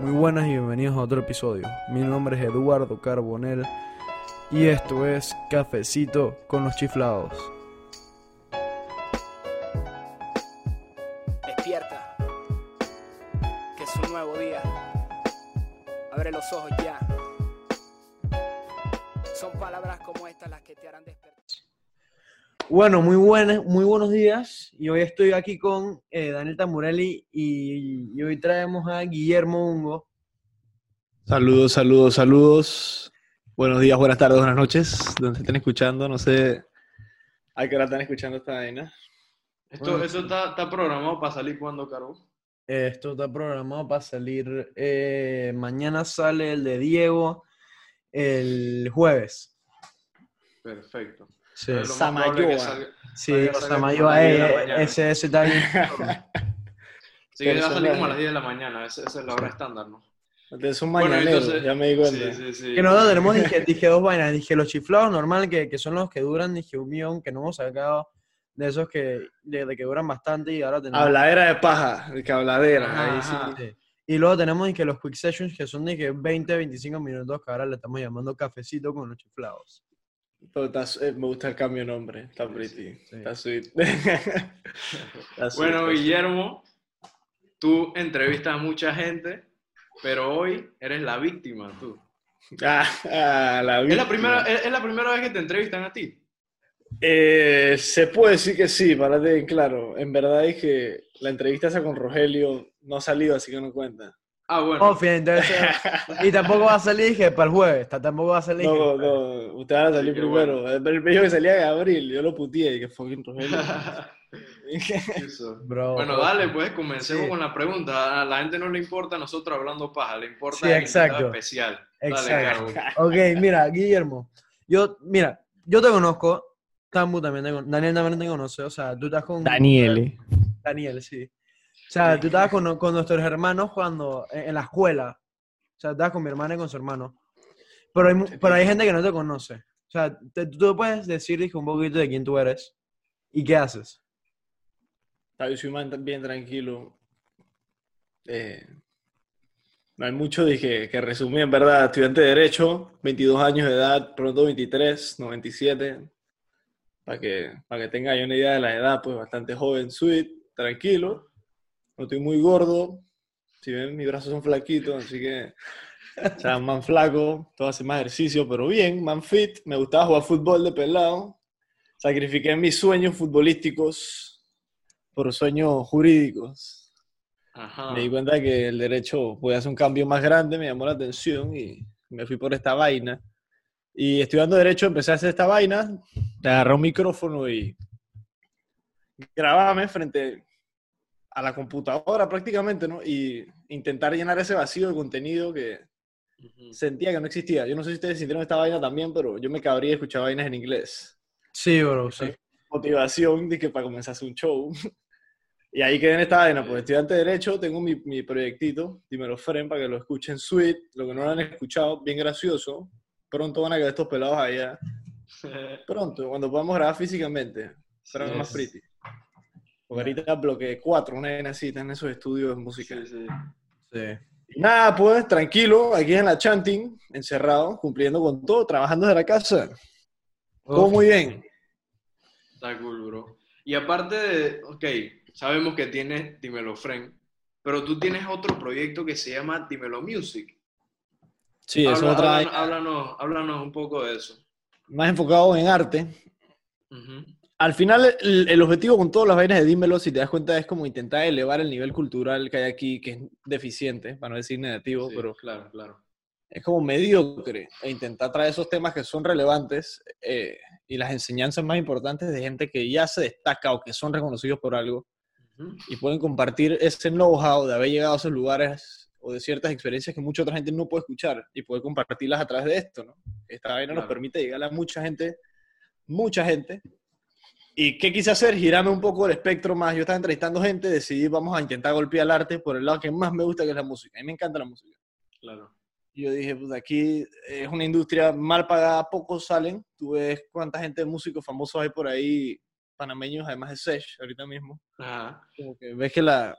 Muy buenas y bienvenidos a otro episodio. Mi nombre es Eduardo Carbonel y esto es Cafecito con los chiflados. Despierta, que es un nuevo día. Abre los ojos ya. Bueno, muy buenas, muy buenos días. Y hoy estoy aquí con eh, Daniel Tamurelli y, y hoy traemos a Guillermo Ungo. Saludos, saludos, saludos. Buenos días, buenas tardes, buenas noches. Donde estén escuchando, no sé a qué hora están escuchando esta vaina. Esto, Bueno, ¿Eso está, está programado para salir cuando, Caro? Esto está programado para salir. eh, mañana sale el de Diego el jueves. Perfecto. Sí, Es Samayoa. salga- sí salga- o salga sea, como Mayo, a las 10 de la eh, mañana. ese, ese está bien. Sí, que va a salir como a las 10 de la mañana. Esa, esa es la hora estándar, ¿no? Es un Bueno, mañanero, entonces- ya me di cuenta. Sí, sí, sí. Que nosotros tenemos, dije, dije dos vainas. Dije los chiflados normal, que, que son los que duran, dije un millón, que no hemos sacado de esos que, de, de que duran bastante y ahora tenemos. Habladera de paja, que habladera. Ajá, ahí. Y luego tenemos dije, los quick sessions, que son dije, 20, 25 minutos, que ahora le estamos llamando cafecito con los chiflados. Pero está su- eh, me gusta el cambio de nombre, está pretty, sí. está sweet. Está Bueno, sweet. Guillermo, tú entrevistas a mucha gente, pero hoy eres la víctima, tú. Ah, ah, la ¿Es la, primera, es, es la primera vez que te entrevistan a ti? Eh, se puede decir que sí, para bien claro. En verdad es que la entrevista esa con Rogelio no ha salido, así que no cuenta. Ah, bueno. Oh, fíjate, entonces, y tampoco va a salir, dije, para el jueves. ta- Tampoco va a salir. No, para- no, usted va a salir primero. El me dijo que salía Gabriel, yo lo puteé y que fucking Rogelio. Eso. Bro, Bueno, bro. dale, pues comencemos Sí. con la pregunta. A la gente no le importa nosotros hablando paja, le importa Sí, el exacto. especial. Dale, Exacto. Caro. Ok, mira, Guillermo. Yo, mira, yo te conozco. Tambu también te con- Daniel también te conoce. O sea, tú estás con. Daniele. Daniel, sí. O sea, tú estabas con, con nuestros hermanos cuando. En, en la escuela. O sea, estabas con mi hermana y con su hermano. Pero hay, pero hay gente que no te conoce. O sea, te- tú puedes decir dije, un poquito de quién tú eres y qué haces. Yo soy bien tranquilo. Eh, no hay mucho dije, que resumir, en verdad. Estudiante de Derecho, 22 años de edad, pronto 23, 97. Para que, para que tenga yo una idea de la edad, pues bastante joven, sweet, tranquilo. No estoy muy gordo. Si ven, mis brazos son flaquitos, así que. O sea, man flaco, todo hace más ejercicio, pero bien, man fit. Me gustaba jugar fútbol de pelado. Sacrifiqué mis sueños futbolísticos por sueños jurídicos. Ajá. Me di cuenta que el derecho podía hacer un cambio más grande, me llamó la atención y me fui por esta vaina. Y estudiando derecho empecé a hacer esta vaina, agarré un micrófono y grabame frente a la computadora prácticamente, ¿no? Y intentar llenar ese vacío de contenido que sentía que no existía. Yo no sé si ustedes sintieron esta vaina también, pero yo me cabría escuchar vainas en inglés Sí, bro, sí. motivación de que para comenzar a hacer un show. Y ahí quedé en esta vaina, pues estudiante de Derecho, tengo mi, mi proyectito, Dímelo Fren, para que lo escuchen sweet, lo que no lo han escuchado, bien gracioso. Pronto van a quedar estos pelados allá. Pronto, cuando podamos grabar físicamente, será Sí, más pretty. Porque ahorita bloqueé cuatro, una están en esos estudios música. Sí, sí. Nada, pues, tranquilo, aquí en la chanting, encerrado, cumpliendo con todo, trabajando desde la casa. Todo Uf. muy bien. Está cool, bro. Y aparte de, ok, sabemos que tienes Dímelo Friend, pero tú tienes otro proyecto que se llama Dímelo Music. Sí, eso es Habla- otra háblanos, háblanos, háblanos un poco de eso. Más enfocado en arte, Ujú. Al final, el, el objetivo con todas las vainas de Dímelo, si te das cuenta, es como intentar elevar el nivel cultural que hay aquí, que es deficiente, para no decir negativo, Sí, pero claro, claro. es como mediocre, e intentar traer esos temas que son relevantes eh, y las enseñanzas más importantes de gente que ya se destaca o que son reconocidos por algo y pueden compartir ese know-how de haber llegado a esos lugares o de ciertas experiencias que mucha otra gente no puede escuchar y poder compartirlas a través de esto, ¿no? Esta vaina nos permite llegar a mucha gente, mucha gente. ¿Y qué quise hacer? Girarme un poco el espectro más. Yo estaba entrevistando gente, decidí vamos a intentar golpear el arte por el lado que más me gusta, que es la música. A mí me encanta la música. Claro. Y yo dije, pues aquí es una industria mal pagada, pocos salen. Tú ves cuánta gente de músicos famosos hay por ahí, panameños, además de Sesh, ahorita mismo Ajá. como que ves que la,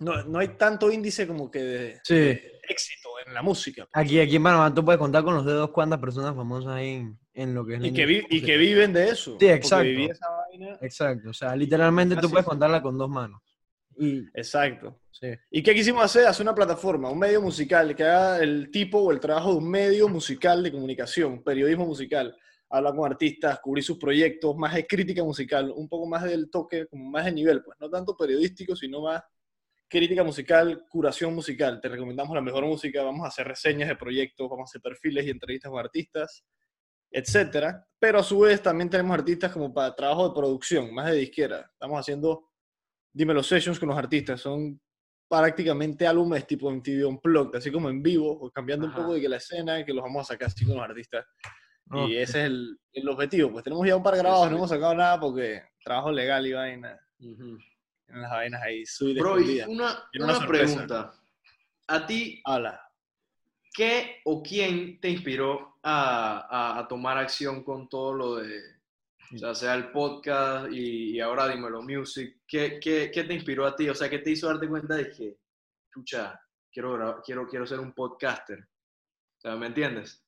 no, no hay tanto índice como que de Sí. éxito en la música. Aquí, aquí en Panamá tú puedes contar con los dedos cuántas personas famosas hay en, en lo que es la Y que, industria vi- y que viven de eso. Sí, exacto. esa vaina. Exacto, o sea, literalmente tú puedes contarla con dos manos. Y, Exacto. sí. ¿Y qué quisimos hacer? Hacer una plataforma, un medio musical que haga el tipo o el trabajo de un medio musical de comunicación, periodismo musical. Hablar con artistas, cubrir sus proyectos, más de crítica musical, un poco más del toque, como más de nivel, pues no tanto periodístico, sino más crítica musical, curación musical. Te recomendamos la mejor música, vamos a hacer reseñas de proyectos, vamos a hacer perfiles y entrevistas con artistas, etcétera. Pero a su vez también tenemos artistas como para trabajo de producción, más de disquera. Estamos haciendo Dímelo Sessions con los artistas, son prácticamente álbumes tipo MTV Unplugged, así como en vivo, o cambiando Ajá. un poco de que la escena, que los vamos a sacar así con los artistas. Ok. Y ese es el, el objetivo. Pues tenemos ya un par grabados, sí. no hemos sacado nada porque trabajo legal y vaina, Ujú. En las vainas ahí, suite Bro, y una, una pregunta. ¿A ti Habla. qué o quién te inspiró a, a- a tomar acción con todo lo de, o sea, sea el podcast y, y ahora Dímelo Music? ¿Qué, qué, qué te inspiró a ti? O sea, ¿qué te hizo darte cuenta de que, chucha, quiero, quiero, quiero ser un podcaster? O sea, ¿me entiendes?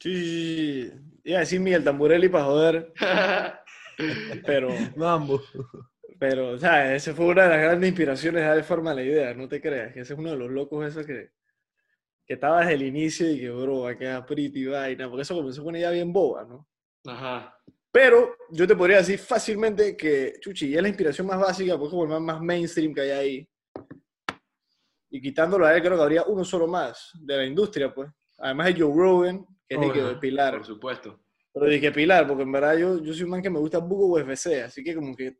Sí, sí, sí, sí. Iba a decir Miguel Tamburelli para joder, pero, Mambo. Pero, o sea, esa fue una de las grandes inspiraciones de darle forma a la idea, no te creas, que ese es uno de los locos esos que, que estaba desde el inicio y que, bro, va a quedar pretty vaina, porque eso comenzó con una idea bien boba, ¿no? Ajá. Pero yo te podría decir fácilmente que Chuchi es la inspiración más básica, porque es como el más, mainstream que hay ahí. Y quitándolo a él, creo que habría uno solo más de la industria, pues. Además de Joe Rogan, que es el que de Pilar. Por supuesto. Pero dije Pilar, porque en verdad yo, yo soy un man que me gusta Bugo UFC, así que como que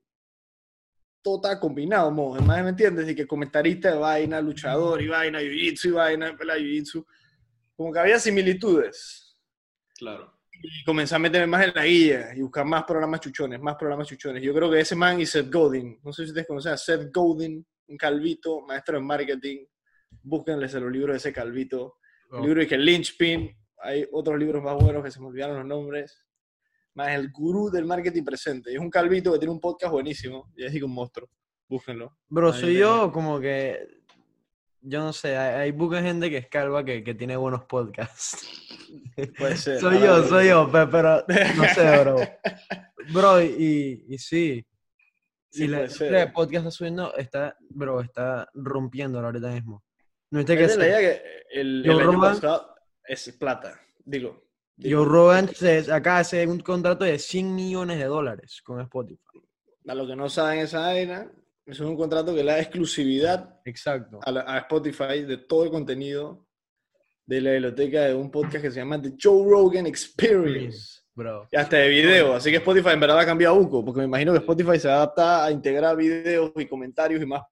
todo está combinado, mo. Además, ¿me entiendes? Y que comentarista de vaina, luchador y vaina, jiu-jitsu y vaina, pelea jiu-jitsu. Como que había similitudes. Claro. Y comencé a meterme más en la guía y buscar más programas chuchones, más programas chuchones. Yo creo que ese man y Seth Godin, no sé si ustedes conocen a Seth Godin, un calvito, maestro en marketing. Búsquenles los libros de ese calvito. El libro de que Lynchpin, hay otros libros más buenos que se me olvidaron los nombres. Más el gurú del marketing presente. Y es un calvito que tiene un podcast buenísimo. Y es así que un monstruo. Búsquenlo. Bro, Ahí soy tenés. yo como que. Yo no sé, hay, hay poca gente que es calva que, que tiene buenos podcasts. Puede ser. soy yo, que- soy yo, pe- pero, no sé, bro. Bro, y, y sí. Sí, y la de podcast está subiendo, está, bro, está rompiéndolo ahorita mismo. No viste que es la idea que el, el año pasado es plata. Digo. Joe Rogan se de hacer un contrato de 100 millones de dólares con Spotify. A los que no saben esa vaina, es un contrato que le da exclusividad Exacto. a, la- a Spotify de todo el contenido de la biblioteca de un podcast que se llama The Joe Rogan Experience. Bro. Y hasta de video, así que Spotify en verdad va a cambiar a Uco, porque me imagino que Spotify se adapta a integrar videos y comentarios y más.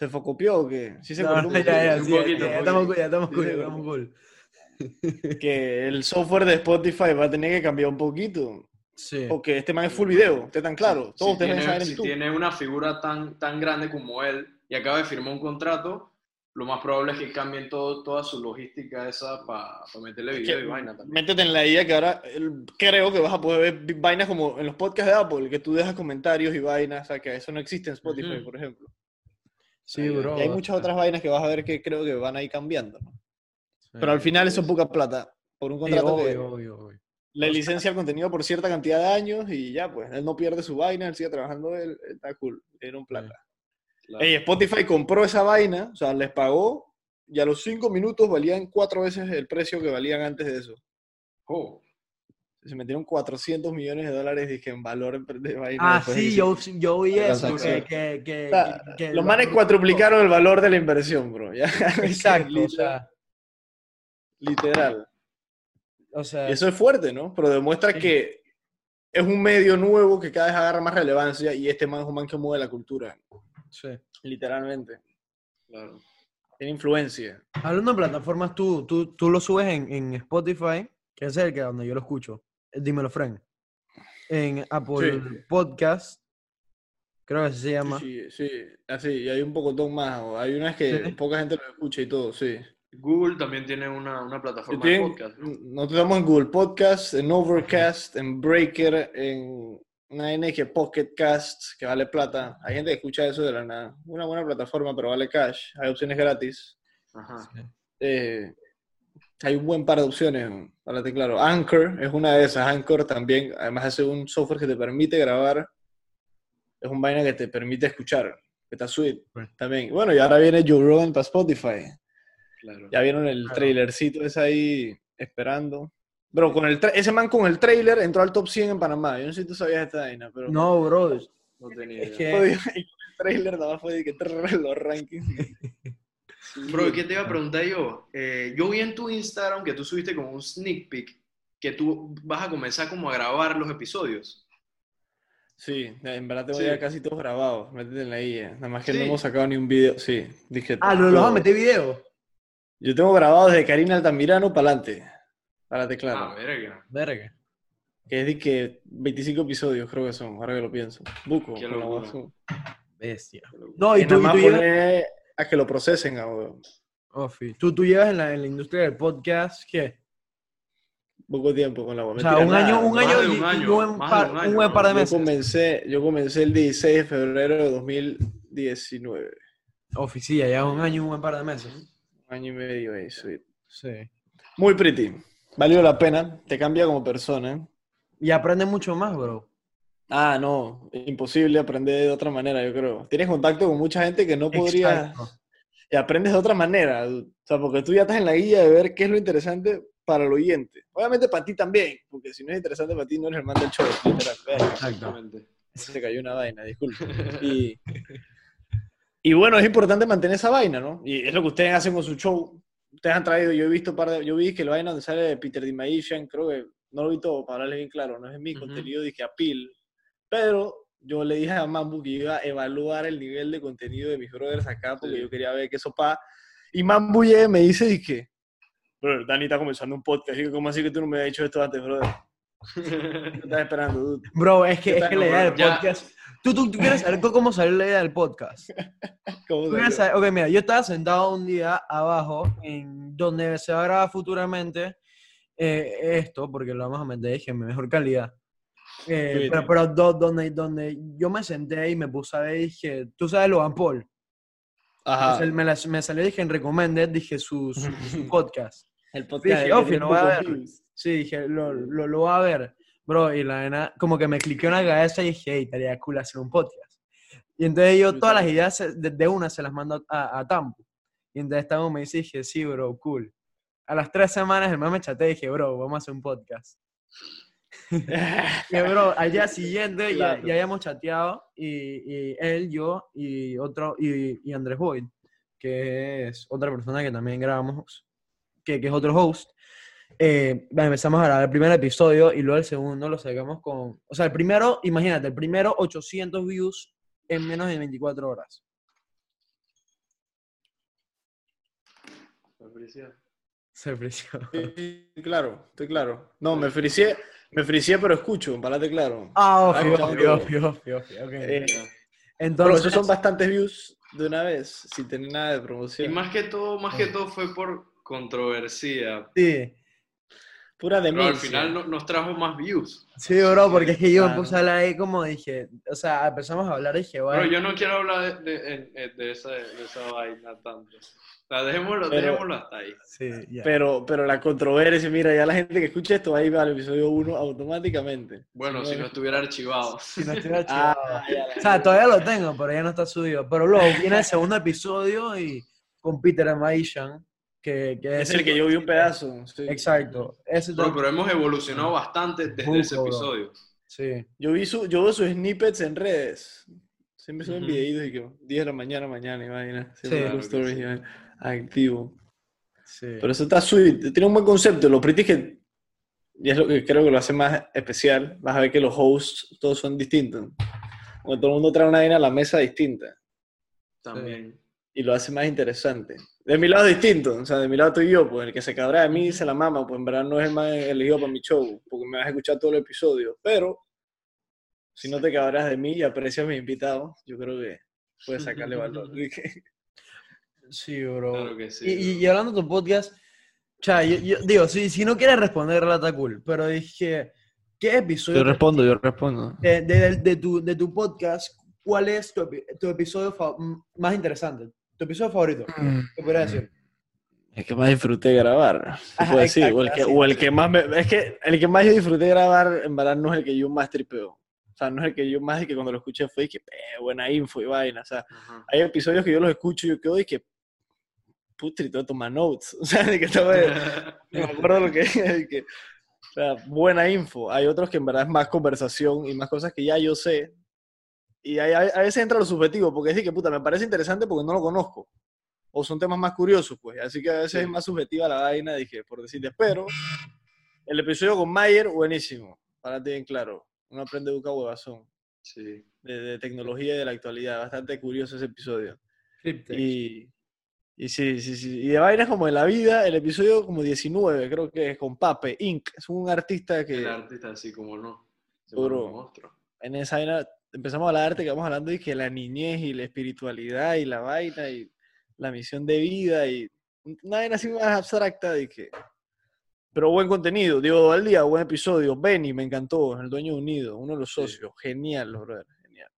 ¿Se focopió o qué? Sí se No, cortó un ya, ya, poquito. sí, un ya, un estamos ya estamos cool, estamos cool. Que el software de Spotify va a tener que cambiar un poquito, Sí. porque este man es full video, esté tan claro. Todos si tiene, si una figura tan, tan grande como él y acaba de firmar un contrato, lo más probable es que cambien todo, toda su logística esa para meterle Es video que y vaina también. Métete en la idea que ahora el- creo que vas a poder ver vainas como en los podcasts de Apple, que tú dejas comentarios y vainas, o sea, que eso no existe en Spotify, por ejemplo. Sí, bro. y hay muchas otras vainas que vas a ver que creo que van a ir cambiando. ¿no? Sí. Pero al final eso es poca plata, por un Sí, contrato que obvio, obvio, obvio. le licencia el contenido por cierta cantidad de años y ya, pues, él no pierde su vaina, él sigue trabajando, él, él está cool, tiene un plata. Claro. Spotify compró esa vaina, o sea, les pagó y a los cinco minutos valían cuatro veces el precio que valían antes de eso. Oh, Se metieron 400 millones de dólares dije, en valor de vaina. Ah, sí, yo, yo vi la eso. Que, que, que, O sea, que- que los manes cuatriplicaron el valor de la inversión, bro. ya. Exacto, o sea, Literal. o sea, eso es fuerte, ¿no? Pero demuestra Sí. que es un medio nuevo que cada vez agarra más relevancia y este man es un man que mueve la cultura, sí. literalmente. claro. Tiene influencia. Hablando de plataformas, tú, tú, tú lo subes en, en Spotify, que es el que donde yo lo escucho. Dímelo, Frank. En Apple Sí. Podcast, creo que así se llama. Sí, sí, así, y hay un pocotón más. o Hay unas que Sí. poca gente lo escucha y todo, sí. Google también tiene una, una plataforma de podcast. ¿no? nosotros estamos en Google Podcast, en Overcast, en Breaker, en una vaina que Pocket Cast, que vale plata. Hay gente que escucha eso de la nada. Una buena plataforma, pero vale cash. Hay opciones gratis. Ajá. Eh, hay un buen par de opciones, háblate claro. Anchor es una de esas. Anchor también, además hace un software que te permite grabar. Es un vaina que te permite escuchar. Que está sweet Right. también. Bueno, y ahora viene Joe Rogan para Spotify. Claro. Ya vieron el Claro. trailercito ese ahí esperando. Bro, con el tra- ese man con el trailer entró al top 100 en Panamá. Yo no sé si tú sabías esta vaina, pero... No, bro. No tenía Es idea. que. El trailer nada más fue de que los rankings. Bro, ¿y ¿qué te iba a preguntar yo? Eh, yo vi en tu Instagram que tú subiste como un sneak peek que tú vas a comenzar como a grabar los episodios. Sí, en verdad tengo Sí. ya casi todos grabados. Métete en la IA. Nada más que Sí. no hemos sacado ni un video. Sí, dije. Ah, ¿lo, los vas a meter video? Yo tengo grabado desde Karina Altamirano para adelante. Párate claro. Ah, verga. Verga. que es de que 25 episodios creo que son, ahora que lo pienso. Buco. Qué con la locura. Wazoo. Bestia. No, y Y tú, nada y más tú llevas. poner a que lo procesen, weón. Oh, tú, tú llevas en la, en la industria del podcast, ¿qué? Poco tiempo con la O sea, un año, un año, un año, buen par, de un un año, buen par de ¿no? Yo meses. comencé, yo comencé el 16 de febrero de 2019. Oficina, ya un año y un buen par de meses. Un año y medio ahí, sweet. Sí. Muy pretty. Valió la pena. Te cambia como persona. Y aprende mucho más, bro. Ah, no. Imposible aprender de otra manera, yo creo. Tienes contacto con mucha gente que no podría... Y aprendes de otra manera. O sea, porque tú ya estás en la guía de ver qué es lo interesante para el oyente. Obviamente para ti también, porque si no es interesante para ti, no eres el man del show. literal. Exactamente. Se cayó una vaina, disculpe. Y, y bueno, es importante mantener esa vaina, ¿no? Y es lo que ustedes hacen con su show. Ustedes han traído, yo he visto par de, yo vi que la vaina donde sale Peter DiMagician, creo que no lo vi todo, para hablarles bien claro, no es mi Ujú. contenido, dije apil, pero yo le dije a Mambu que iba a evaluar el nivel de contenido de mis brothers acá, porque Sí. yo quería ver qué eso pa. Y Mambu llega me dice, dije, brother, Dani está comenzando un podcast, y yo, ¿cómo así que tú no me has dicho esto antes, brother? ¿Qué estás esperando, dude? Bro, es que, ¿Qué es que la idea del bro? Podcast. ¿Tú, tú, tú quieres saber cómo salió la idea del podcast? ¿Cómo salió? saber- Ok, mira, yo estaba sentado un día abajo en donde se va a grabar futuramente eh, esto, porque lo vamos a meter en mejor calidad. Eh, pero pero do- donde, donde yo me senté y me puse a ver, dije, tú sabes Logan Paul. Ajá. Entonces, me, la- me salió, dije, en Recommended, dije, su, su, su podcast. El Dije, podcast. que Ofi, lo voy a ver. Sí, dije, lo, lo, lo voy a ver. Bro, y la nena, como que me cliqué en la cabeza y dije, hey, estaría cool hacer un podcast. Y entonces yo todas las ideas de, de una se las mando a, a Tampo. Y entonces Tampo me dice, dije, sí, bro, cool. A las tres semanas el man me chateé y dije, bro, vamos a hacer un podcast. Y bro, al día siguiente ya, Claro. ya habíamos chateado y, y él, yo y otro, y, y Andrés Boyd, que es otra persona que también grabamos, que, que es otro host. Eh, empezamos a grabar el primer episodio y luego el segundo lo sacamos con, o sea, el primero, imagínate, el primero 800 views en menos de 24 horas. Se ofreció. Sí, claro, estoy claro. No, me fricié, me fricié, pero escucho, párate claro. Ah, Ah, obvio, bueno. obvio, obvio, obvio, obvio, ok. Eh, Entonces, esos son bastantes views de una vez, sin tener nada de Y promoción. más que todo, más que todo fue por controversia. sí, Pura Pero al final no- nos trajo más views. sí, bro, porque es que yo me Claro. puse a hablar ahí como dije, o sea, empezamos a hablar y dije, Pero bueno, yo no quiero hablar de, de, de- de esa, de esa vaina tanto. O sea, dejémoslo, Pero- dejémoslo hasta ahí. sí, ya. Pero, pero la controversia, mira, ya la gente que escucha esto va a ir al episodio 1 automáticamente. Bueno, si no estuviera archivado. Si no estuviera Ah, archivado. la O sea, todavía lo tengo, pero ya no está subido. Pero luego viene el segundo episodio y con Peter Maishan, que, que Es el que yo vi un pedazo. sí. Exacto. Ese Bro, tam- pero hemos evolucionado bastante desde ese bro. episodio. Sí. Yo vi su, yo veo sus snippets en redes. Siempre suben Ujú. videitos y que 10 de la mañana, mañana, y vaina. Siempre Sí. que stories sí. Activo. sí. Pero eso está sweet. Tiene un buen concepto. Lo pretty es que, y es lo que creo que lo hace más especial, vas a ver que los hosts todos son distintos. Cuando todo el mundo trae una vaina a la mesa distinta. También. Y lo hace más interesante. De mi lado es distinto. O sea, de mi lado estoy yo. Pues el que se cabra de mí se la mama. Pues en verdad no es el más elegido para mi show. Porque me vas a escuchar todo el episodio. Pero, si no te cabras de mí y aprecias a mis invitados, yo creo que puedes sacarle valor. Sí, bro. Claro que sí, Y, y- bro. y hablando de tu podcast, o sea, yo, yo digo, si, si no quieres responder, está cool. Pero dije, ¿qué episodio Yo respondo, yo respondo. de, de- de tu, de tu podcast, cuál es tu, tu episodio más interesante? Tu episodio favorito, ¿qué podrías decir? El que más disfruté grabar, Ajá, decir. exacto, o, el que, o el que más me- Es que el que más yo disfruté grabar, en verdad, no es el que yo más tripeo. O sea, no es el que yo más, y que cuando lo escuché fue que "Eh, buena info y vaina. O sea, Ajá. hay episodios que yo los escucho y yo quedo y que putri, que tomar notes. O sea, de que estaba. Me acuerdo lo que de que, o sea, buena info. Hay otros que en verdad es más conversación y más cosas que ya yo sé. Y a veces entra lo subjetivo, porque es decir que puta, me parece interesante porque no lo conozco. O son temas más curiosos, pues. Así que a veces Sí. es más subjetiva la vaina, dije, por decirte. Pero el episodio con Mayer, buenísimo. Para ti bien claro. Uno aprende educa huevazón. Sí. De, de tecnología y de la actualidad. Bastante curioso ese episodio. Cryptex. Y, y sí, sí, sí. Y de vainas como de la vida, el episodio como 19, creo que es con Pape, Inc. Es un artista El que artista así como no. Se un monstruo. en esa vaina empezamos a hablar de arte, que vamos hablando de que la niñez y la espiritualidad y la vaina y la misión de vida y una vaina así más abstracta de que... Pero buen contenido, Diego al día, buen episodio. Benny, me encantó, el dueño de Unido, uno de los Sí. socios. Genial, brother, genial.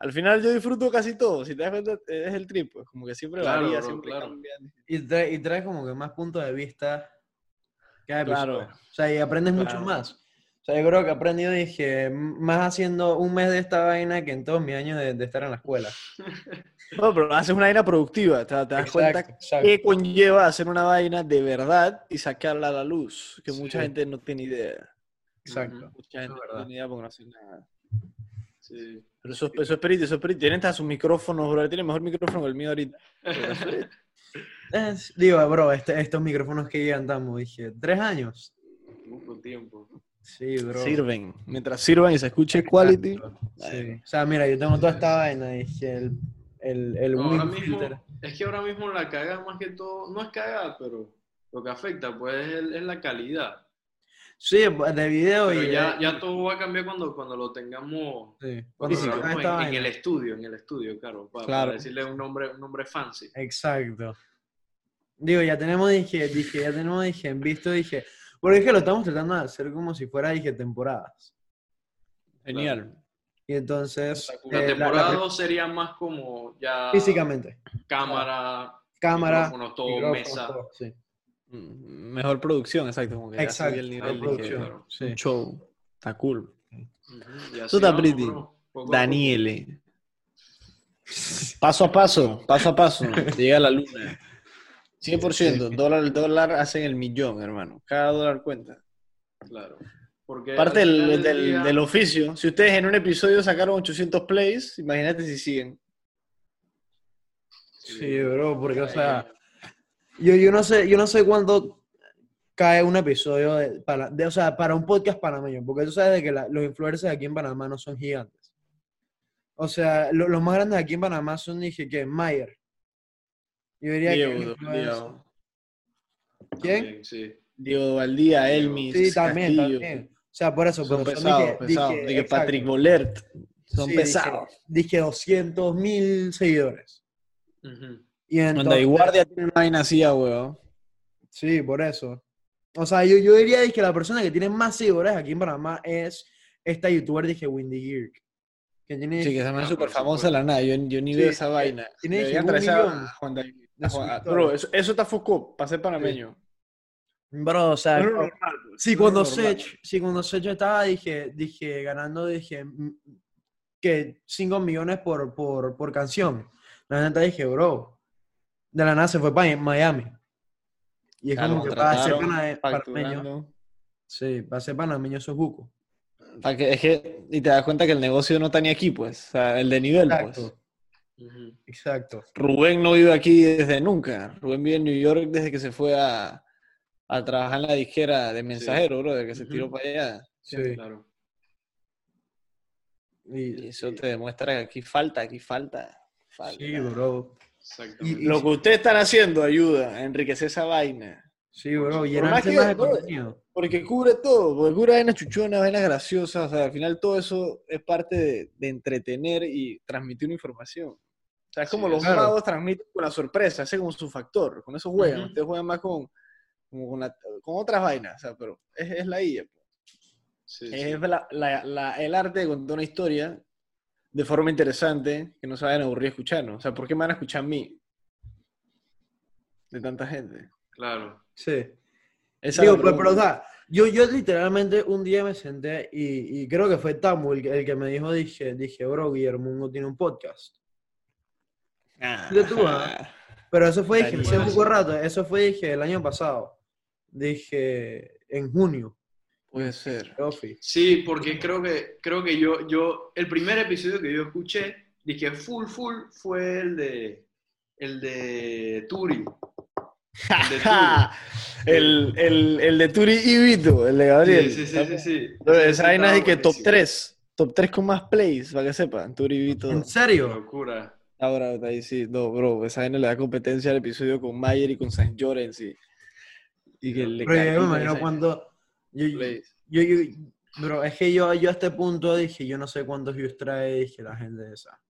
Al final yo disfruto casi todo, si te das cuenta, es el trip, pues, como que siempre Claro, varía, bro, siempre claro. cambia. Y trae, y trae como que más puntos de vista cada episodio. Claro. O sea, y aprendes mucho más. Sea, yo creo que he aprendido, dije, más haciendo un mes de esta vaina que en todos mis años de, de estar en la escuela. No, pero haces una vaina productiva, te, te das cuenta Exacto, qué conlleva hacer una vaina de verdad y sacarla a la luz, que mucha gente no tiene idea. Exacto. Mucha gente no tiene idea porque no hace nada. Sí. Pero eso, eso es perito, eso es perito. Tienen hasta sus micrófonos, bro. Tiene mejor micrófono que el mío ahorita. Es- digo, bro, este- estos micrófonos que llevan, damos, dije, ¿tres años? Mucho tiempo. Sí, bro. Sirven. Mientras sirvan y se escuche quality. Sí. O sea, mira, yo tengo toda esta vaina, dije, el, el, el No, ahora wind mismo, filter. es que ahora mismo la cagada más que todo, no es cagada, pero lo que afecta pues es, el- es la calidad. Sí, de video Pero y... ya, de- ya todo va a cambiar cuando, cuando lo tengamos Sí, cuando lo esta en, el estudio, en el estudio, claro, para, Claro. para decirle un nombre, un nombre fancy. Exacto. Digo, ya tenemos, dije, dije, ya tenemos, dije, en visto, dije, porque es que lo estamos tratando de hacer como si fuera, dije, temporadas. Genial. Y entonces, La eh, la- temporada la- 2 sería más como ya físicamente, cámara, cámara, todo, mesa. todo, sí. Mm, Mejor producción, exacto. Como que Exacto, el nivel producción, sí. un show. Está cool. Tú estás vamos, pretty. Daniele. Paso a paso, paso a paso. Llega a la luna. 100%. Dólar dólar hacen el millón, hermano. Cada dólar cuenta. Claro. Porque Parte del, del del- día- del oficio. Si ustedes en un episodio sacaron 800 plays, imagínate si siguen. Sí, bro, porque, o sea, yo, yo no sé, yo no sé cuándo cae un episodio de, para, de- o sea, para un podcast panameño, porque tú sabes de que la- los influencers aquí en Panamá no son gigantes. O sea, lo- los más grandes aquí en Panamá son, dije, que Mayer. Yo diría que Diego, influencer- Diego, ¿Quién? También, sí. Diego Valdía, Elmis, Sí, también, Castillo. también. O sea, por eso, Son pesados, dije- pesados. dije, Dije. Patrick Bolert. Son Sí, dije- pesados. Dije 200 mil seguidores. Y Manda y entonces, guardia tiene una vaina así, ah, weón. Sí, por eso. O sea, yo, yo diría que la persona que tiene más seguidores aquí en Panamá es esta youtuber, dije, Windy Gear. Que tiene Sí, que se me Ah, súper famosa la nada. Yo, yo ni Sí, veo esa vaina. tiene un millón Juan David. Bro, eso, eso está foco para ser panameño. Bro, o sea, No pues. No es cuando. Sech, sí, cuando Sech estaba, dije, dije, ganando, dije, que 5 millones por, por, por canción. La neta dije, bro, de la nada se fue para Miami. Y es como que para ser panameño, sí, para ser panameño eso es buco. Que- es que, y te das cuenta que el negocio no está ni aquí, pues. O sea, el de nivel, pues. Exacto. Rubén no vive aquí desde nunca. Rubén vive en New York desde que se fue a, a trabajar en la disquera de mensajero, bro, desde que se tiró para allá. Sí. Claro. Y- Y eso te demuestra que aquí falta, aquí falta. falta. Sí, bro. Exactamente. Y- Lo que ustedes están haciendo ayuda a enriquecer esa vaina. Sí, bro. Llenarse más que- más contenido. Porque cubre todo, porque cubre vainas chuchonas, vainas graciosas, o sea, al final todo eso es parte de, de entretener y transmitir una información. O sea, es como Sí, los claro. magos transmiten con la sorpresa, ese es como su factor, con eso juegan, Ujú. ustedes juegan más con, como con, la- con otras vainas, o sea, pero es, es la IA. pues. Sí, sí. Es la- la- la- el arte de contar una historia de forma interesante, que no se vayan a aburrir escuchando. O sea, ¿por qué me van a escuchar a mí? De tanta gente. Claro. Sí. Esa Digo, pero, pero, o sea, yo, yo literalmente un día me senté y, y creo que fue Tamu el, que- el que me dijo, dije, dije, bro, Guillermo no tiene un podcast. De tú, ah. Pero eso fue, dije, Estaría hace poco rato, eso fue, dije, el año pasado. Dije, en junio. Puede ser. Sí, porque creo que, creo que yo, yo, el primer episodio que yo escuché, dije full, full, fue el de, el de Turi. El de Turi. el, el, el de Turi y Vito, el de Gabriel. Sí, sí, sí, sí, sí. Esa vaina es que top Buenísimo. 3. Top 3 con más plays, para que sepan. Turi y Vito. ¿En Qué serio? locura. Ahora, ahí sí. No, bro, esa vaina le da competencia al episodio con Mayer y con San Llorens. Y, y que le Pero yo me imagino esa- cuando... Yo, yo, yo- bro, es que yo, yo a este punto dije, yo no sé cuántos views trae, dije, la gente esa.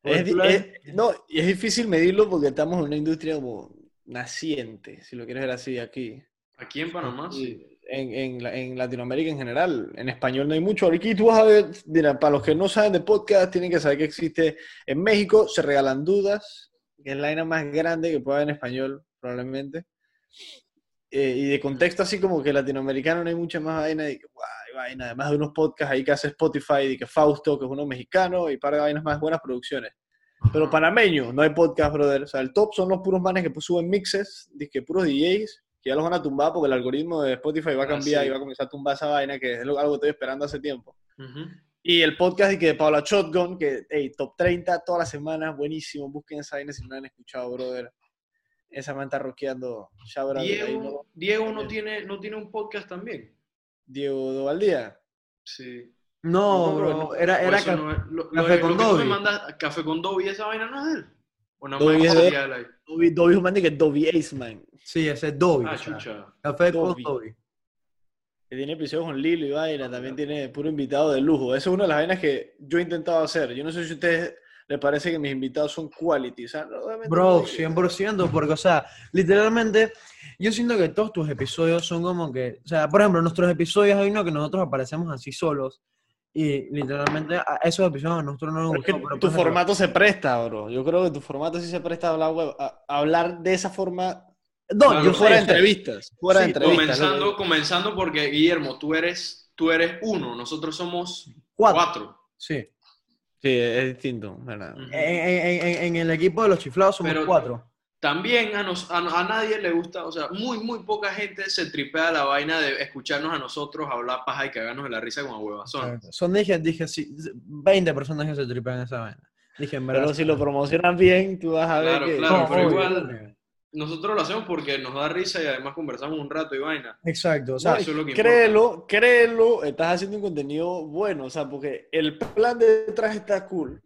Porque Es, es- no, y es difícil medirlo porque estamos en una industria como naciente, si lo quieres ver así aquí. Aquí en Panamá, sí. En, en, en Latinoamérica en general. En español no hay mucho. Aquí tú vas a ver, mira, para los que no saben de podcast, tienen que saber que existe en México, se regalan dudas, que es la vaina más grande que puede haber en español, probablemente. Eh, y de contexto así como que latinoamericano no hay mucha más vaina, que, guay, vaina, además de unos podcasts ahí que hace Spotify, de que Fausto, que es uno mexicano, y par de vainas más buenas producciones. Pero panameño, no hay podcast, brother. O sea, el top son los puros manes que pues, suben mixes, que puros DJs, que ya los van a tumbar porque el algoritmo de Spotify va a Ah, cambiar sí. y va a comenzar a tumbar esa vaina, que es algo que estoy esperando hace tiempo. Y el podcast de, que de Paula Shotgun, que, hey, top 30 todas las semanas, buenísimo. Busquen esa vaina si no la han escuchado, brother. Esa man está ahí, Diego, ¿no? Diego no tiene, no tiene un podcast también. Diego Dovaldía. Sí. No, No, bro, no, era, era ca- no es- lo, Café lo con Dobby. Café con Dobby, esa vaina no es de él. Nada Dobby más es de. Dobby, Dobby es un man de que Dobby Ace, man. Sí, ese es Dobby. Ah, o sea, chucha. Café con Dobby. Dobby. Que tiene episodios con Lilo y vaina, también tiene puro invitado de lujo. Eso es una de las vainas que yo he intentado hacer. Yo no sé si a ustedes les parece que mis invitados son quality. O sea, Bro, no hay que- 100%, porque, o sea, literalmente, yo siento que todos tus episodios son como que, o sea, por ejemplo, nuestros episodios hay uno que nosotros aparecemos así solos, y literalmente a esos episodios a nosotros no nos Pero es que gustó, pero, tu formato se presta, bro. Yo creo que tu formato sí se presta a hablar, huevo- a- a hablar de esa forma No, Claro, yo fuera de entrevistas. Fuera de entrevistas. Comenzando, comenzando porque, Guillermo, tú eres, tú eres uno, nosotros somos cuatro. cuatro. Sí. Sí, es distinto, ¿verdad? En, en- en- en el equipo de los chiflados somos Pero- cuatro. También a, nos- a, a nadie le gusta, o sea, muy, muy poca gente se tripea la vaina de escucharnos a nosotros hablar paja y cagarnos de la risa con huevazón. Son, dije, dije, sí, 20 personas que se tripean esa vaina. Dije, en verdad. Pero si lo promocionas bien, tú vas a ver Claro, que... claro, pero igual-. Nosotros lo hacemos porque nos da risa y además conversamos un rato y vaina. Exacto, o sea, eso es lo que importa. Créelo, créelo, estás haciendo un contenido bueno, o sea, porque el plan de detrás está cool.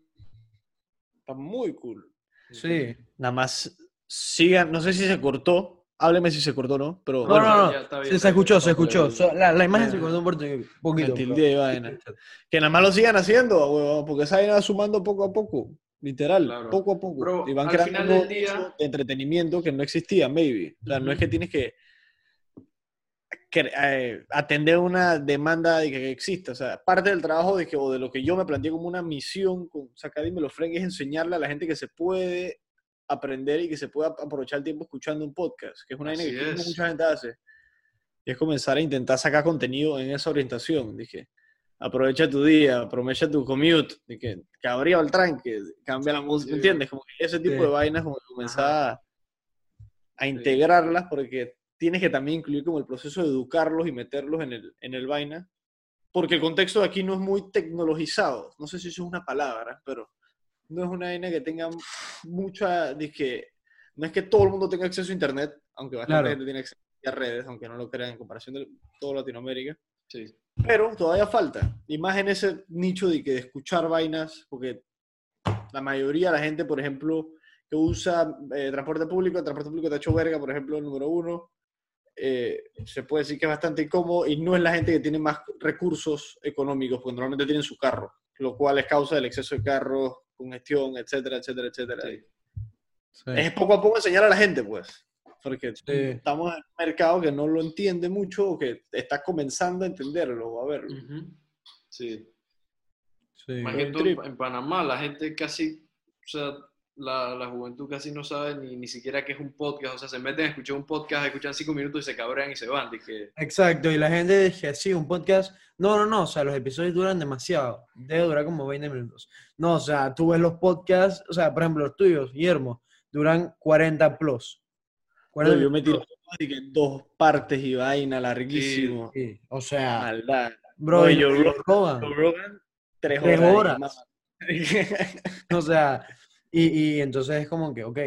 Está muy cool. sí. Nada más sigan, no sé si se cortó, hábleme si se cortó o no, pero No, bueno, no, no. ya está bien, Se, escuchó, se escuchó. La, la imagen se cortó un poquito. vaina. que nada más lo sigan haciendo, huevón, porque esa vaina va sumando poco a poco, literal, Claro. poco a poco. Y van creando final un del día- de entretenimiento que no existía, maybe. O sea, no es que tienes que que, eh, atender una demanda de que, exista. O sea, parte del trabajo de que, o de lo que yo me planteé como una misión con Sacar y me lo es enseñarle a la gente que se puede aprender y que se puede aprovechar el tiempo escuchando un podcast, que es una vaina Así que es. mucha gente hace. Y es comenzar a intentar sacar contenido en esa orientación. Dije, aprovecha tu día, aprovecha tu commute, de que, que abría el tranque, cambia la música, Sí. ¿entiendes? Como que ese tipo Sí. de vainas, como que comenzar a, a integrarlas, porque tienes que también incluir como el proceso de educarlos y meterlos en el, en el vaina, porque el contexto de aquí no es muy tecnologizado, no sé si eso es una palabra, pero no es una vaina que tenga mucha, dije, no es que todo el mundo tenga acceso a internet, aunque bastante Claro. gente tiene acceso a redes, aunque no lo crean en comparación de toda Latinoamérica. Sí. Pero todavía falta. Y más en ese nicho de que de escuchar vainas, porque la mayoría de la gente, por ejemplo, que usa eh, transporte público, el transporte público te ha hecho verga, por ejemplo, el número uno, eh, se puede decir que es bastante incómodo y no es la gente que tiene más recursos económicos, porque normalmente tienen su carro, lo cual es causa del exceso de carros, congestión, etcétera, etcétera, etcétera. Sí. Sí. Es poco a poco enseñar a la gente, pues. Porque Sí. estamos en un mercado que no lo entiende mucho o que está comenzando a entenderlo o a verlo. Sí. Sí. Más que todo en Panamá, la gente casi, o sea, la, la juventud casi no sabe ni, ni siquiera qué es un podcast. O sea, se meten a escuchar un podcast, escuchan cinco minutos y se cabrean y se van. Dije, Exacto, y la gente dice, sí, un podcast. No, no, no, o sea, los episodios duran demasiado. Debe durar como 20 minutos. No, o sea, tú ves los podcasts, o sea, por ejemplo, los tuyos, Guillermo, duran 40 plus. 40 Pero yo me tiro dos partes y vaina, larguísimo. Sí, o sea, Maldad. bro, y Rogan- tres horas. O sea, y, y entonces es como que, ok,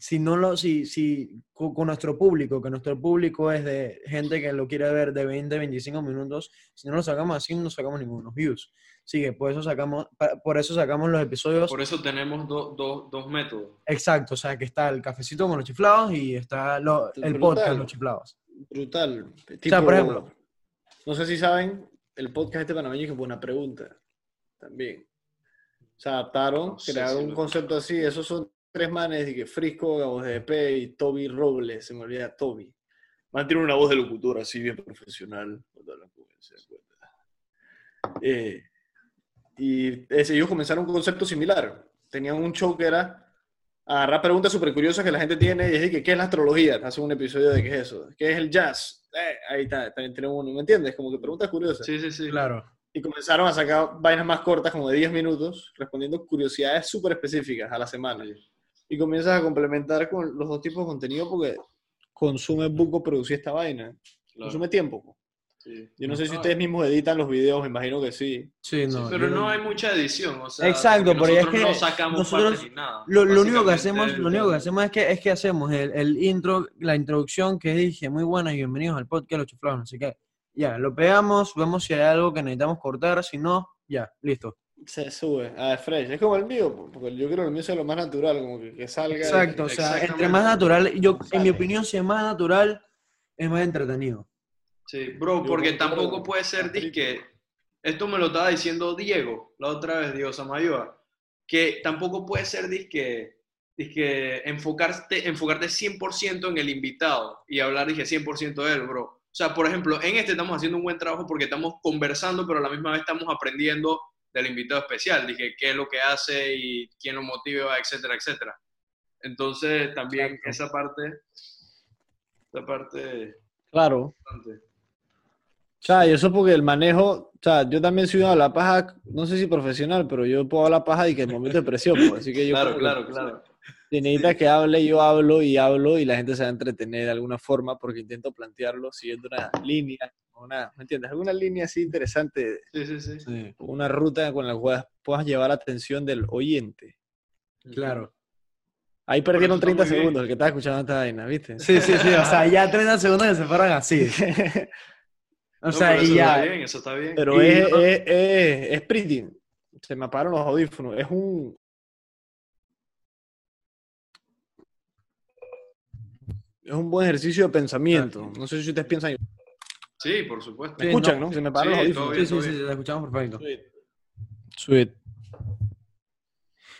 si no lo, si, si con, con nuestro público, que nuestro público es de gente que lo quiere ver de 20, 25 minutos, si no lo sacamos así, no sacamos ninguno views. Así que por eso sacamos, por eso sacamos los episodios. por eso tenemos do- do- dos métodos. Exacto, o sea, que está el cafecito con los chiflados y está lo- el Brutal. podcast con los chiflados. Brutal. sea, por ejemplo. No sé si saben, el podcast este panameño que buena pregunta. También. O sea, adaptaron, No sé crearon si un concepto así. Esos son tres manes, y que Frisco, Gabos de EP y Toby Robles. Se me olvida Toby. Mantiene una voz de locutor así, bien profesional. se. Eh, y ese, ellos comenzaron un concepto similar. Tenían un show que era agarrar preguntas súper curiosas que la gente tiene y decir que qué es la astrología. Hacen un episodio de qué es eso. ¿Qué es el jazz? Eh, ahí está, también tenemos uno. ¿Me entiendes? Como que preguntas curiosas. Sí, sí, sí. Claro. Y comenzaron a sacar vainas más cortas, como de 10 minutos, respondiendo curiosidades súper específicas a la semana. Y comienzas a complementar con los dos tipos de contenido porque consume buco producir esta vaina. Claro, Consume tiempo. po. sí. Yo no sé si ustedes mismos editan los videos, me imagino que sí. Sí, Sí, no. pero yo no hay mucha edición, o sea, Exacto, porque pero es que no sacamos nosotros- partes ni nada. Lo, lo único que hacemos, lo único que hacemos es que, es que hacemos el, el intro, la introducción que dije, muy buenas y bienvenidos al podcast Los Chiflados, no sé qué. Ya, lo pegamos, vemos si hay algo que necesitamos cortar, si no, ya, listo. Se sube a fresh. Es como el mío, po, porque yo creo que el mío es lo más natural, como que, que salga. Exacto, o sea, entre Exactamente. más natural, yo, en mi opinión, si es más natural, es más entretenido. Sí, bro, porque tampoco puede ser que esto me lo estaba diciendo Diego la otra vez, Diego Samayoa, que tampoco puede ser disque, disque enfocarte, enfocarte 100% en el invitado y hablar dije 100% de él, bro. O sea, por ejemplo, en este estamos haciendo un buen trabajo porque estamos conversando, pero a la misma vez estamos aprendiendo del invitado especial, dije qué es lo que hace y quién lo motiva, etcétera, etcétera. Entonces, también Exacto. esa parte, esa parte Claro. O sea, y eso porque el manejo, o sea, yo también soy una la paja, no sé si profesional, pero yo puedo hablar paja y que el momento de presión, pues, así que yo Claro, claro, claro. Si necesitas que hable, yo hablo y hablo y la gente se va a entretener de alguna forma porque intento plantearlo siguiendo una línea, una, ¿me entiendes? Alguna línea así interesante, Sí, sí, sí. Sí, una ruta con la cual puedas llevar la atención del oyente. claro. Ahí perdieron eso está 30 muy bien. segundos el que estaba escuchando esta vaina, ¿viste? Sí, sí, sí, o sea, ya 30 segundos que se fueron así. O No, sea, y eso ya. está bien, eso está bien. Pero Y- es, es, es, es pretty. Se me apagaron los audífonos. Es un. Es un buen ejercicio de pensamiento. No sé si ustedes piensan. Sí, por supuesto. ¿Me Sí, escuchan, no. no? Se me apagaron Sí, los audífonos. Sí, bien. sí, sí, te escuchamos perfecto. Sweet. Sweet.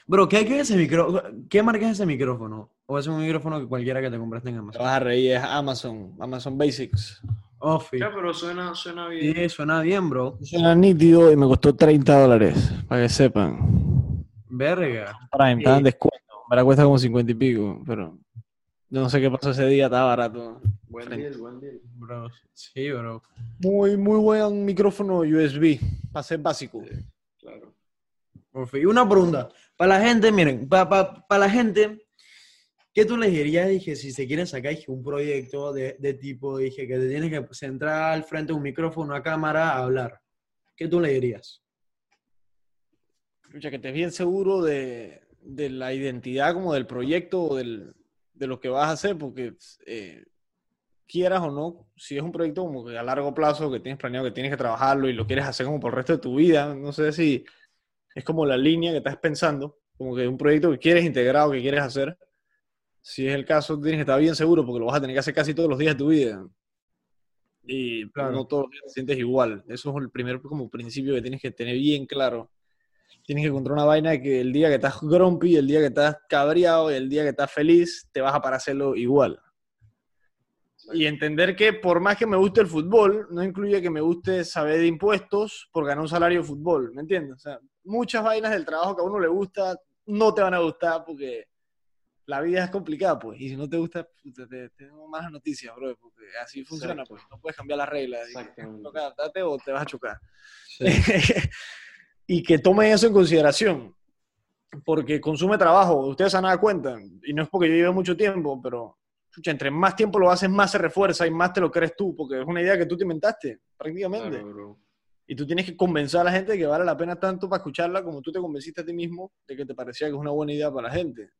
Bro, ¿qué, qué es ese micrófono? ¿Qué marca es ese micrófono? ¿O es un micrófono que cualquiera que te compraste en Te Amazon? vas a reír, es Amazon. Amazon Basics. Offi. Ya, pero suena, suena bien. Sí, suena bien, bro. Suena nítido y me costó 30 dólares. Para que sepan. Verga. Prime, Sí. descuento. Me la cuesta como 50 y pico. Pero. Yo no sé qué pasó ese día, estaba barato. Buen Frente. deal, buen deal. Bro, sí, bro. Muy, muy buen micrófono USB. Para ser básico. Claro. Y una pregunta. Para la gente, miren, para la gente, ¿qué tú les dirías? Dije, si se quieren sacar dije, un proyecto de, de tipo, dije, que te tienes que centrar al frente de un micrófono, una cámara, a hablar. ¿Qué tú le dirías? Escucha, que estés bien seguro de, de la identidad como del proyecto o del, de lo que vas a hacer, porque eh, quieras o no, si es un proyecto como que a largo plazo, que tienes planeado, que tienes que trabajarlo y lo quieres hacer como por el resto de tu vida, no sé si es como la línea que estás pensando, como que un proyecto que quieres integrado, que quieres hacer. Si es el caso, tienes que estar bien seguro porque lo vas a tener que hacer casi todos los días de tu vida. Y Claro. no todos los días te sientes igual. Eso es el primer como principio que tienes que tener bien claro tienes que encontrar una vaina que el día que estás grumpy, el día que estás cabreado y el día que estás feliz, te vas a para hacerlo igual. Y entender que por más que me guste el fútbol, no incluye que me guste saber de impuestos por ganar un salario de fútbol, ¿me entiendes? O sea, muchas vainas del trabajo que a uno le gusta no te van a gustar porque la vida es complicada, pues. Y si no te gusta, te, te tengo malas noticias, bro, porque así funciona, Exacto. pues. No puedes cambiar las reglas. toca adaptarte o te vas a chocar. Sí. y que tomen eso en consideración. Porque consume trabajo, ustedes se han dado cuenta, y no es porque yo lleve mucho tiempo, pero chucha, entre más tiempo lo haces, más se refuerza y más te lo crees tú, porque es una idea que tú te inventaste, prácticamente. Claro. Y tú tienes que convencer a la gente de que vale la pena tanto para escucharla como tú te convenciste a ti mismo de que te parecía que es una buena idea para la gente.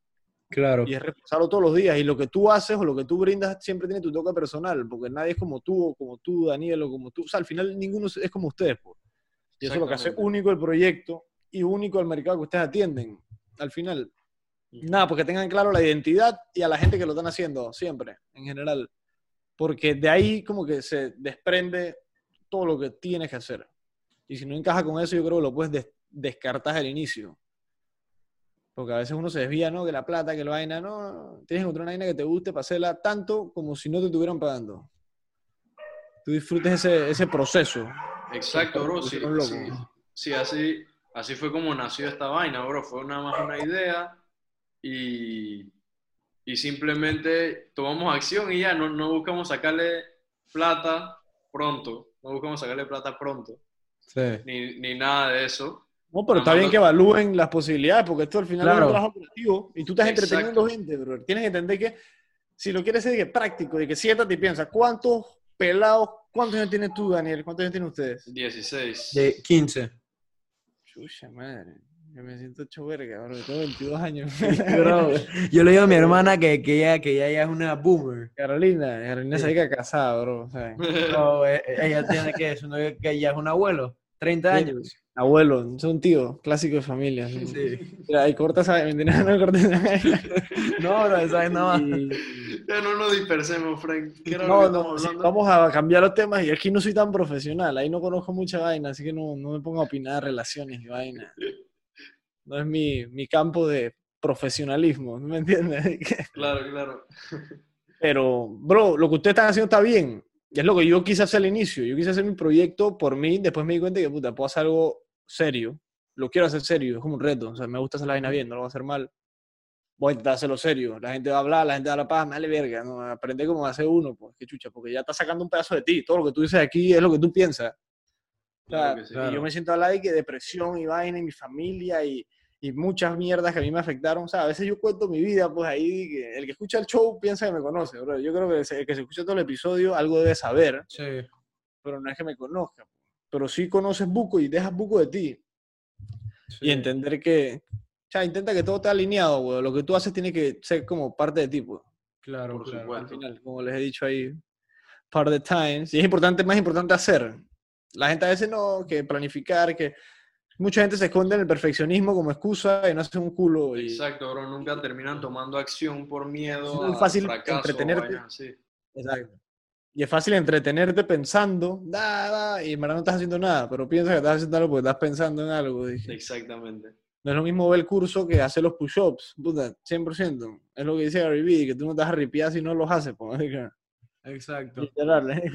Claro. Y es reforzarlo todos los días. Y lo que tú haces o lo que tú brindas siempre tiene tu toque personal, porque nadie es como tú, o como tú, Daniel, o como tú. O sea, al final ninguno es es como ustedes. pues. Y eso es lo que hace único el proyecto y único el mercado que ustedes atienden. Al final, nada, porque tengan claro la identidad y a la gente que lo están haciendo, siempre, en general. Porque de ahí como que se desprende todo lo que tienes que hacer. Y si no encaja con eso, yo creo que lo puedes des- descartar al inicio. Porque a veces uno se desvía, ¿no? Que la plata, que la vaina, no. Tienes que encontrar una vaina que te guste para hacerla tanto como si no te estuvieran pagando. Tú disfrutes ese, ese proceso. Exacto, bro. Sí, sí, sí, así, así fue como nació esta vaina, bro. Fue nada más una idea y, y simplemente tomamos acción y ya, no, no buscamos sacarle plata pronto, no buscamos sacarle plata pronto, Sí. ni, ni nada de eso. No, pero está bien que evalúen las posibilidades, porque esto al final es Claro. un trabajo operativo y tú estás entreteniendo Exacto. gente, bro. Tienes que entender que si lo quieres hacer de que práctico, de que siéntate y piensa, ¿cuántos pelados, cuántos años tienes tú, Daniel? ¿Cuántos años tienen ustedes? 16. De 15. Chucha madre, yo me siento hecho verga, bro. Tengo 22 años. Bro, yo le digo a mi hermana que, que, ella, que ella ya es una boomer. Carolina, Carolina Sí. se dedica a casar, bro. ¿sabes? Pero, eh, ella tiene que, es una- que ella es un abuelo. 30 años. Abuelo, es un tío, clásico de familia. sí. Sí. Mira, ahí corta esa, ¿me entiendes? No vaina. No, bro, esa es nada más. Y- Ya no nos dispersemos, Frank. ¿Qué era lo No, no, sí, vamos a cambiar los temas y aquí no soy tan profesional, ahí no conozco mucha vaina, así que no, no me pongo a opinar de relaciones y vaina. No es mi, mi campo de profesionalismo, ¿no me entiendes? Claro, claro. Pero, bro, lo que ustedes están haciendo está bien. Y es lo que yo quise hacer al inicio. Yo quise hacer mi proyecto por mí, después me di cuenta que, puta, puedo hacer algo serio. Lo quiero hacer serio, es como un reto. O sea, me gusta hacer la vaina bien, no lo voy a hacer mal. Voy a intentar hacerlo serio. La gente va a hablar, la gente va a la paz, me vale verga. ¿no? Aprende cómo hacer uno, pues, qué chucha, porque ya está sacando un pedazo de ti. Todo lo que tú dices aquí es lo que tú piensas. Claro que sí. y Claro. yo me siento hablar de que depresión y vaina y mi familia y, y muchas mierdas que a mí me afectaron. O sea, a veces yo cuento mi vida, pues ahí que el que escucha el show piensa que me conoce, bro. Yo creo que el que se escucha todo el episodio algo debe saber, Sí. pero no es que me conozca. Pero sí conoces buco y dejas buco de ti. Y entender que, o sea, intenta que todo esté alineado, güey. Lo que tú haces tiene que ser como parte de ti, pues. Claro, Por claro. supuesto. Al final, como les he dicho ahí, part of the times. Y es importante, más importante hacer. La gente a veces no, que planificar, que mucha gente se esconde en el perfeccionismo como excusa y no hace un culo. Y, Exacto, bro. Nunca terminan tomando acción por miedo Es muy fácil fracaso entretenerte. Exacto. Y es fácil entretenerte pensando, da, da, y en verdad no estás haciendo nada, pero piensas que estás haciendo algo porque estás pensando en algo. dije. Exactamente. No es lo mismo ver el curso que hacer los push-ups, puta, 100%. Es lo que dice Gary Vee, que tú no te vas a ripiar si no los haces, pues. Exacto. Literal, ¿eh?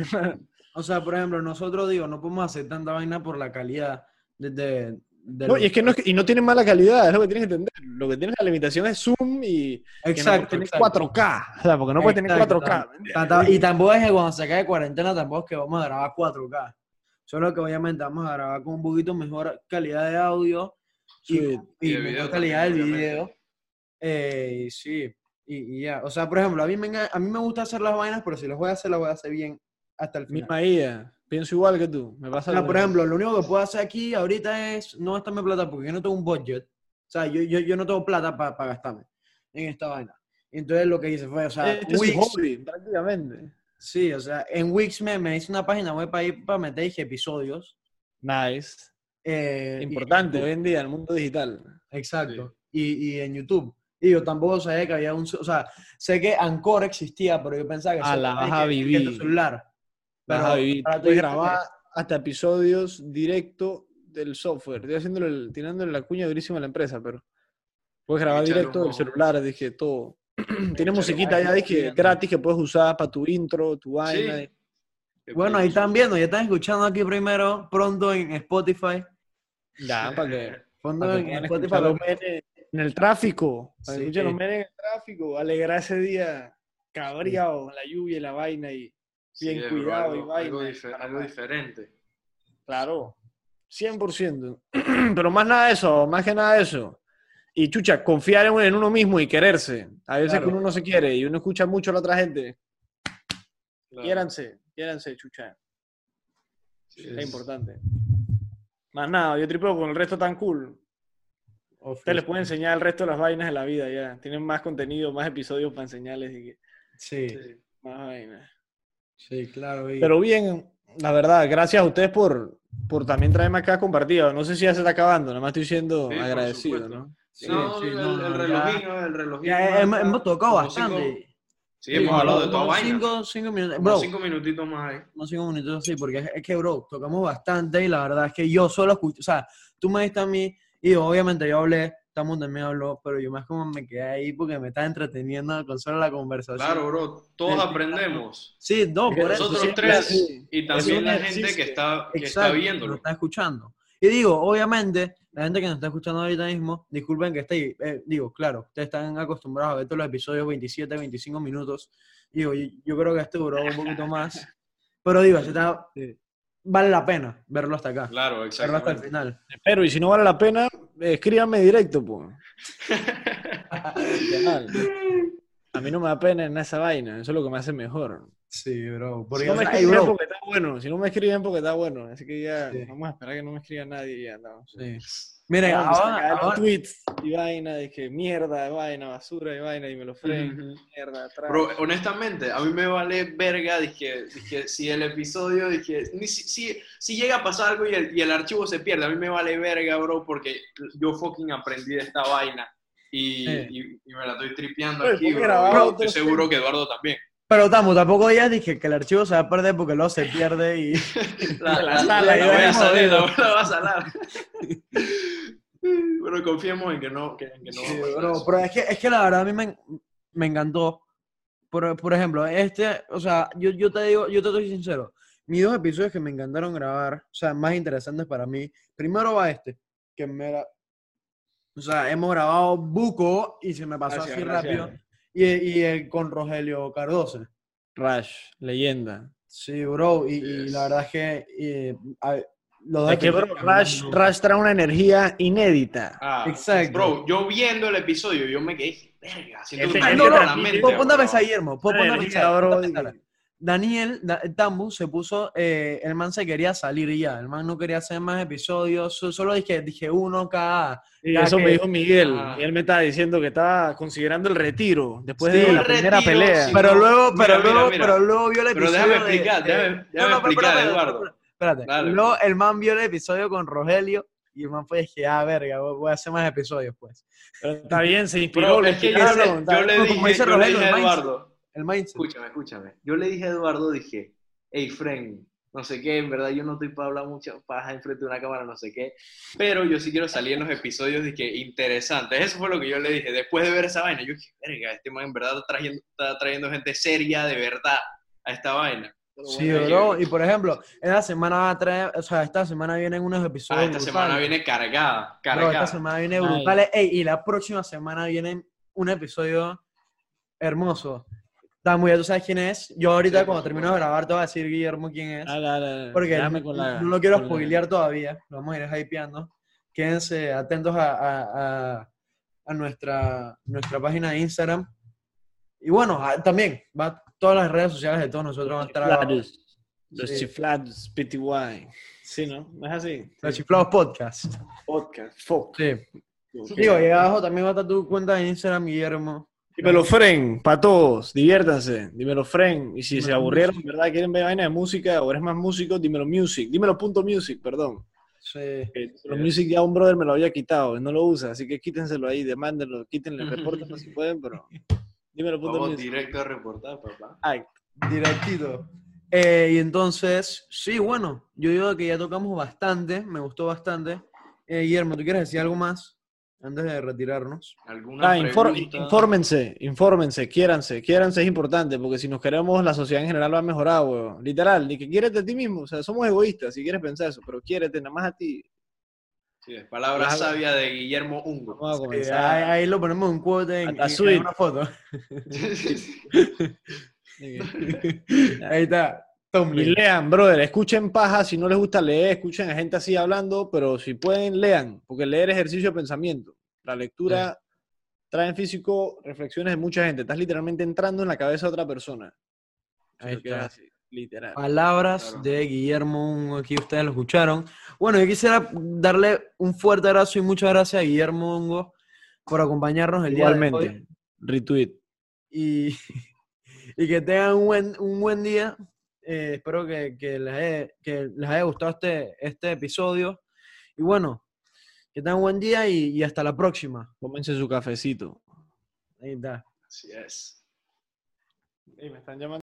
O sea, por ejemplo, nosotros, digo, no podemos hacer tanta vaina por la calidad de, de, de No, y es que no, es que- y no tiene mala calidad, es lo que tienes que entender. Lo que tienes la limitación es Zoom y que no puedes Exacto, tener exacto. 4K. O sea, porque no puedes tener Exacto, 4K. ¿me entiendes? Tanta- Y tampoco es que cuando se cae cuarentena, tampoco es que vamos a grabar 4K. Solo que obviamente vamos a grabar con un poquito mejor calidad de audio y, Sweet. y Y de mejor video calidad del video. Eh, y sí, y, y ya. O sea, por ejemplo, a mí, me, a mí me gusta hacer las vainas, pero si las voy a hacer, las voy a hacer bien hasta el final. Misma IA. Pienso igual que tú. Me pasa O sea, por ejemplo, lo único que puedo hacer aquí ahorita es no gastarme plata porque yo no tengo un budget. O sea, yo, yo, yo no tengo plata para gastarme en esta vaina. Entonces lo que hice fue, o sea, Este es Wix, hobby, prácticamente. sí, o sea, en Wix me, me hice una página web para ir para meter episodios. Nice. eh, y- Importante hoy en día en el mundo digital. Exacto. Y, y en YouTube. Y yo tampoco sabía que había un... O sea, sé que Anchor existía, pero yo pensaba que... Ah, la vas a vivir. tu celular. Vas a vivir. para Puedes grabar hasta episodios directo del software. Estoy haciéndole el- tirándole la cuña durísima a la empresa, pero puedes grabar Échale directo del celular, dije todo. tiene musiquita ya dije, gratis que puedes usar para tu intro, tu vaina. Sí. Bueno, ahí están viendo, ya están escuchando aquí primero, pronto en Spotify. Ya, para que, Pronto en Spotify. los menes en el tráfico. Sí. escuchen los menes en el tráfico. Alegrar ese día cabreado con la lluvia y la vaina y Sí, bien cuidado algo, y vaina. algo dife- algo diferente. Claro, 100%. Pero más nada de eso, más que nada de eso. Y chucha, confiar en, en uno mismo y quererse. A veces Claro. que uno no se quiere y uno escucha mucho a la otra gente. Claro. Quiéranse, quiéranse, chucha. Sí, Es importante. Más nada, yo tripeo con el resto tan cool. Usted les puede enseñar el resto de las vainas de la vida ya. Tienen más contenido, más episodios para enseñarles y que- Sí, Sí. más vainas. Sí, claro. y- Pero bien, la verdad, gracias a ustedes por, por también traerme acá compartido. No sé si ya se está acabando, nada más estoy siendo Sí, agradecido. ¿no? Sí, no, sí, el, no, el ya- relojino, el relojino. ya hemos, hemos tocado como cinco- bastante. sí, hemos hablado de toda vaina. Cinco, cinco minutos. Bro, cinco minutitos más ahí. unos cinco minutos sí, porque es, es que, bro, tocamos bastante y la verdad es que yo solo escucho, o sea, tú me diste a mí y obviamente yo hablé, Tamu también habló, pero yo más como me quedé ahí porque me estaba entreteniendo con solo la conversación. Claro, bro, todos Sí, aprendemos. Sí, no, por eso. Nosotros siempre tres así. y también Eso la gente que está, que está viéndolo. Lo está escuchando. Y digo, obviamente, la gente que nos está escuchando ahorita mismo, disculpen que esté, eh, digo, claro, ustedes están acostumbrados a ver todos los episodios 27, 25 minutos. Digo, yo, yo creo que este duró un poquito más. Pero digo, se está- vale la pena verlo hasta acá. Claro, Verlo hasta el final. Pero, y si no vale la pena, escríbanme directo, pues. A mí no me da pena en esa vaina, eso es lo que me hace mejor. Sí, bro. Si Porque, no o me escriben bro, porque está bueno, si no me escriben porque está bueno, así que ya Sí. vamos a esperar que no me escriba nadie y ya no. sí. Miren, Vamos a ahora, sacar ahora- tweets y vaina de que mierda, vaina, basura y vaina y me lo freen, Ujú. mierda, atrás. Bro, honestamente, a mí me vale verga, dije, dije si el episodio, dije, ni si, si, si llega a pasar algo y el, y el archivo se pierde, a mí me vale verga, bro, porque yo fucking aprendí de esta vaina y, Sí. y- y me la estoy tripeando aquí, bro. otro Estoy seguro que Eduardo también. pero Tamu, tampoco ya dije que el archivo se va a perder porque luego se pierde y... La, La la- sala, la voy a salir, la, va a salar. Pero confiemos en que no, que, que no Sí, bro, pero es que, es que la verdad a mí me, me encantó. Por, por ejemplo, este, o sea, yo, yo te digo, yo te estoy sincero. Mis dos episodios que me encantaron grabar, o sea, más interesantes para mí. Primero va este, que me era- O sea, hemos grabado buco y se me pasó Gracias, así gracias. rápido. Y, y el con Rogelio Cardoso. Rush, leyenda. Sí, bro, y, y Yes. la verdad es que eh, a- los Es que, bro, Rush. Rush trae una energía inédita. Ah, Exacto. Bro, yo viendo el episodio, yo me quedé, verga, siento que no, no, no, mente, Puedo ponte a pensar, Guillermo. Ponte a pensar. Daniel, Da- Tambu se puso, eh, el man se quería salir y ya, el man no quería hacer más episodios, so- solo dije, dije uno cada... Y eso que- me dijo Miguel. Ah. Y él me estaba diciendo que estaba considerando el retiro después Sí, de la primera retiro, pelea. sí. Pero no, luego, mira, pero mira, luego, mira. pero luego vio el Pero episodio déjame de- explicar, de- déjame- No, déjame no, pero explicar, espérate, Eduardo. Espérate, Dale. luego el man vio el episodio con Rogelio y el man fue, dije, ah, verga, voy a hacer más episodios, pues. Pero está bien, se inspiró. Bro, es que yo, le- yo le como dije, dice yo le Rogelio, dije a el mindset. Eduardo, El mindset. escúchame, escúchame. Yo le dije a Eduardo, dije, hey, friend, no sé qué, en verdad yo no estoy para hablar mucha paja enfrente de una cámara, no sé qué, pero yo sí quiero salir en los episodios, dije, interesantes. Eso fue lo que yo le dije. Después de ver esa vaina, yo dije, verga, este man en verdad está trayendo, está trayendo gente seria de verdad a esta vaina. Sí, bro, yo- y por ejemplo, esta semana va a traer, o sea, esta semana vienen unos episodios Ah, esta semana viene cargada, Bro, cargada. esta semana viene. Ey, y la próxima semana viene un episodio hermoso. Tamu, ya tú sabes quién es. Yo ahorita Sí, cuando termino de grabar te voy a decir Guillermo quién es. Dale, dale, dale. Porque no, con la- no lo quiero con la- spoilear todavía. Lo vamos a ir hypeando. Quédense atentos a, a- a- a nuestra, nuestra página de Instagram. Y bueno, a- también va todas las redes sociales de todos nosotros van a estar abajo. Los Sí. chiflados, PTY. Sí, ¿no? ¿No es así? Los Chiflados Podcast. Podcast. Fuck. Sí. Digo, ahí abajo también va a estar tu cuenta de Instagram, Guillermo. Dímelo, Fren, para todos, diviértanse, dímelo, Fren. Y si se aburrieron, music. ¿verdad? ¿Quieren ver vaina de música o eres más músico? Dímelo, music. Dímelo, punto music, perdón. Sí. Eh, Dímelo, music ya un brother me lo había quitado, no lo usa, así que quítenselo ahí, demándenlo, quítenle, repórtenlo si pueden, pero dímelo, punto Vamos music. directo a reportar, papá. Ay, Directito. Eh, y entonces, sí, bueno, yo digo que ya tocamos bastante, me gustó bastante. Eh, Guillermo, ¿tú quieres decir algo más? antes de retirarnos. ¿Alguna Ah, infor- infórmense, infórmense, quiéranse, quiéranse es importante, porque si nos queremos, la sociedad en general va a mejorar, weón. Literal, ni que quiérete a ti mismo, o sea, somos egoístas si quieres pensar eso, pero quiérete nada más a ti. Sí, es palabra sabia de Guillermo Ungo. Vamos a comenzar. ahí, ahí lo ponemos en quote en, una foto. Ahí está. Y lean, brother, escuchen paja, si no les gusta leer, escuchen a gente así hablando, pero si pueden, lean, porque leer es ejercicio de pensamiento. La lectura trae en físico reflexiones de mucha gente, estás literalmente entrando en la cabeza de otra persona. Ahí está. así, literal. Palabras Claro. de Guillermo, aquí ustedes lo escucharon. Bueno, yo quisiera darle un fuerte abrazo y muchas gracias a Guillermo Ungo por acompañarnos el día de hoy. Igualmente, retweet. y, y que tengan un buen, un buen día. Eh, espero que, que les haya, que les haya gustado este, este episodio. Y bueno, que tengan un buen día y, y hasta la próxima. Tómense su cafecito. Ahí está. Así es. me están llamando.